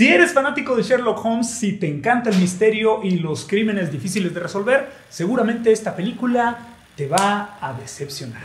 Si eres fanático de Sherlock Holmes, si te encanta el misterio y los crímenes difíciles de resolver, seguramente esta película te va a decepcionar.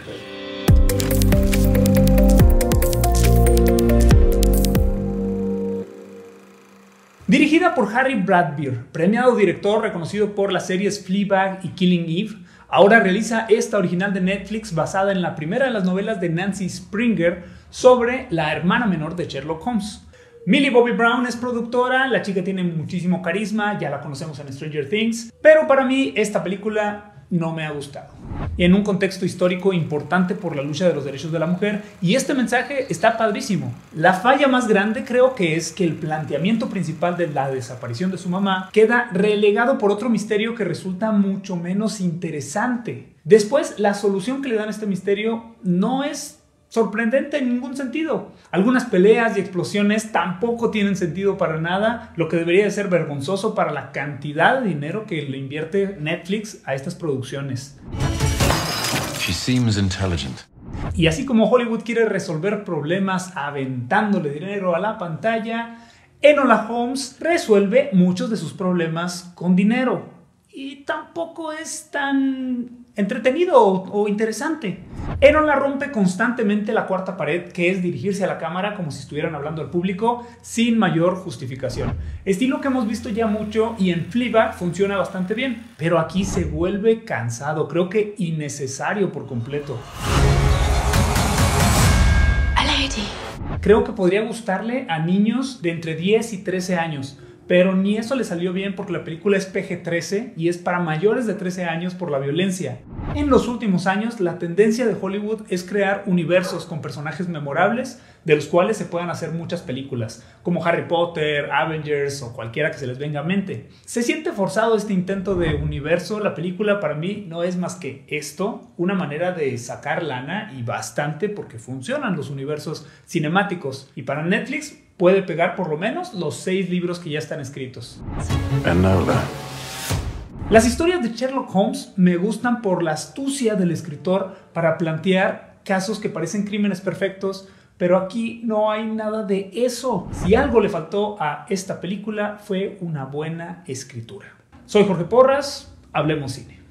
Dirigida por Harry Bradbeer, premiado director reconocido por las series Fleabag y Killing Eve, ahora realiza esta original de Netflix basada en la primera de las novelas de Nancy Springer sobre la hermana menor de Sherlock Holmes. Millie Bobby Brown es productora, la chica tiene muchísimo carisma, ya la conocemos en Stranger Things, pero para mí esta película no me ha gustado. En un contexto histórico importante por la lucha de los derechos de la mujer, y este mensaje está padrísimo. La falla más grande creo que es que el planteamiento principal de la desaparición de su mamá queda relegado por otro misterio que resulta mucho menos interesante. Después, la solución que le dan a este misterio no es sorprendente en ningún sentido. Algunas peleas y explosiones tampoco tienen sentido para nada, lo que debería de ser vergonzoso para la cantidad de dinero que le invierte Netflix a estas producciones. Y así como Hollywood quiere resolver problemas aventándole dinero a la pantalla, Enola Holmes resuelve muchos de sus problemas con dinero. Y tampoco es tan entretenido o, interesante. Enola rompe constantemente la cuarta pared, que es dirigirse a la cámara como si estuvieran hablando al público sin mayor justificación. Estilo que hemos visto ya mucho y en Fleabag funciona bastante bien, pero aquí se vuelve cansado, creo que innecesario por completo. Creo que podría gustarle a niños de entre 10 y 13 años pero ni eso le salió bien porque la película es PG-13 y es para mayores de 13 años por la violencia. En los últimos años, la tendencia de Hollywood es crear universos con personajes memorables de los cuales se puedan hacer muchas películas, como Harry Potter, Avengers o cualquiera que se les venga a mente. Se siente forzado este intento de universo, la película para mí no es más que esto, una manera de sacar lana y bastante porque funcionan los universos cinemáticos. Y para Netflix puede pegar por lo menos los seis libros que ya están escritos. Las historias de Sherlock Holmes me gustan por la astucia del escritor para plantear casos que parecen crímenes perfectos, pero aquí no hay nada de eso. Si algo le faltó a esta película fue una buena escritura. Soy Jorge Porras, hablemos cine.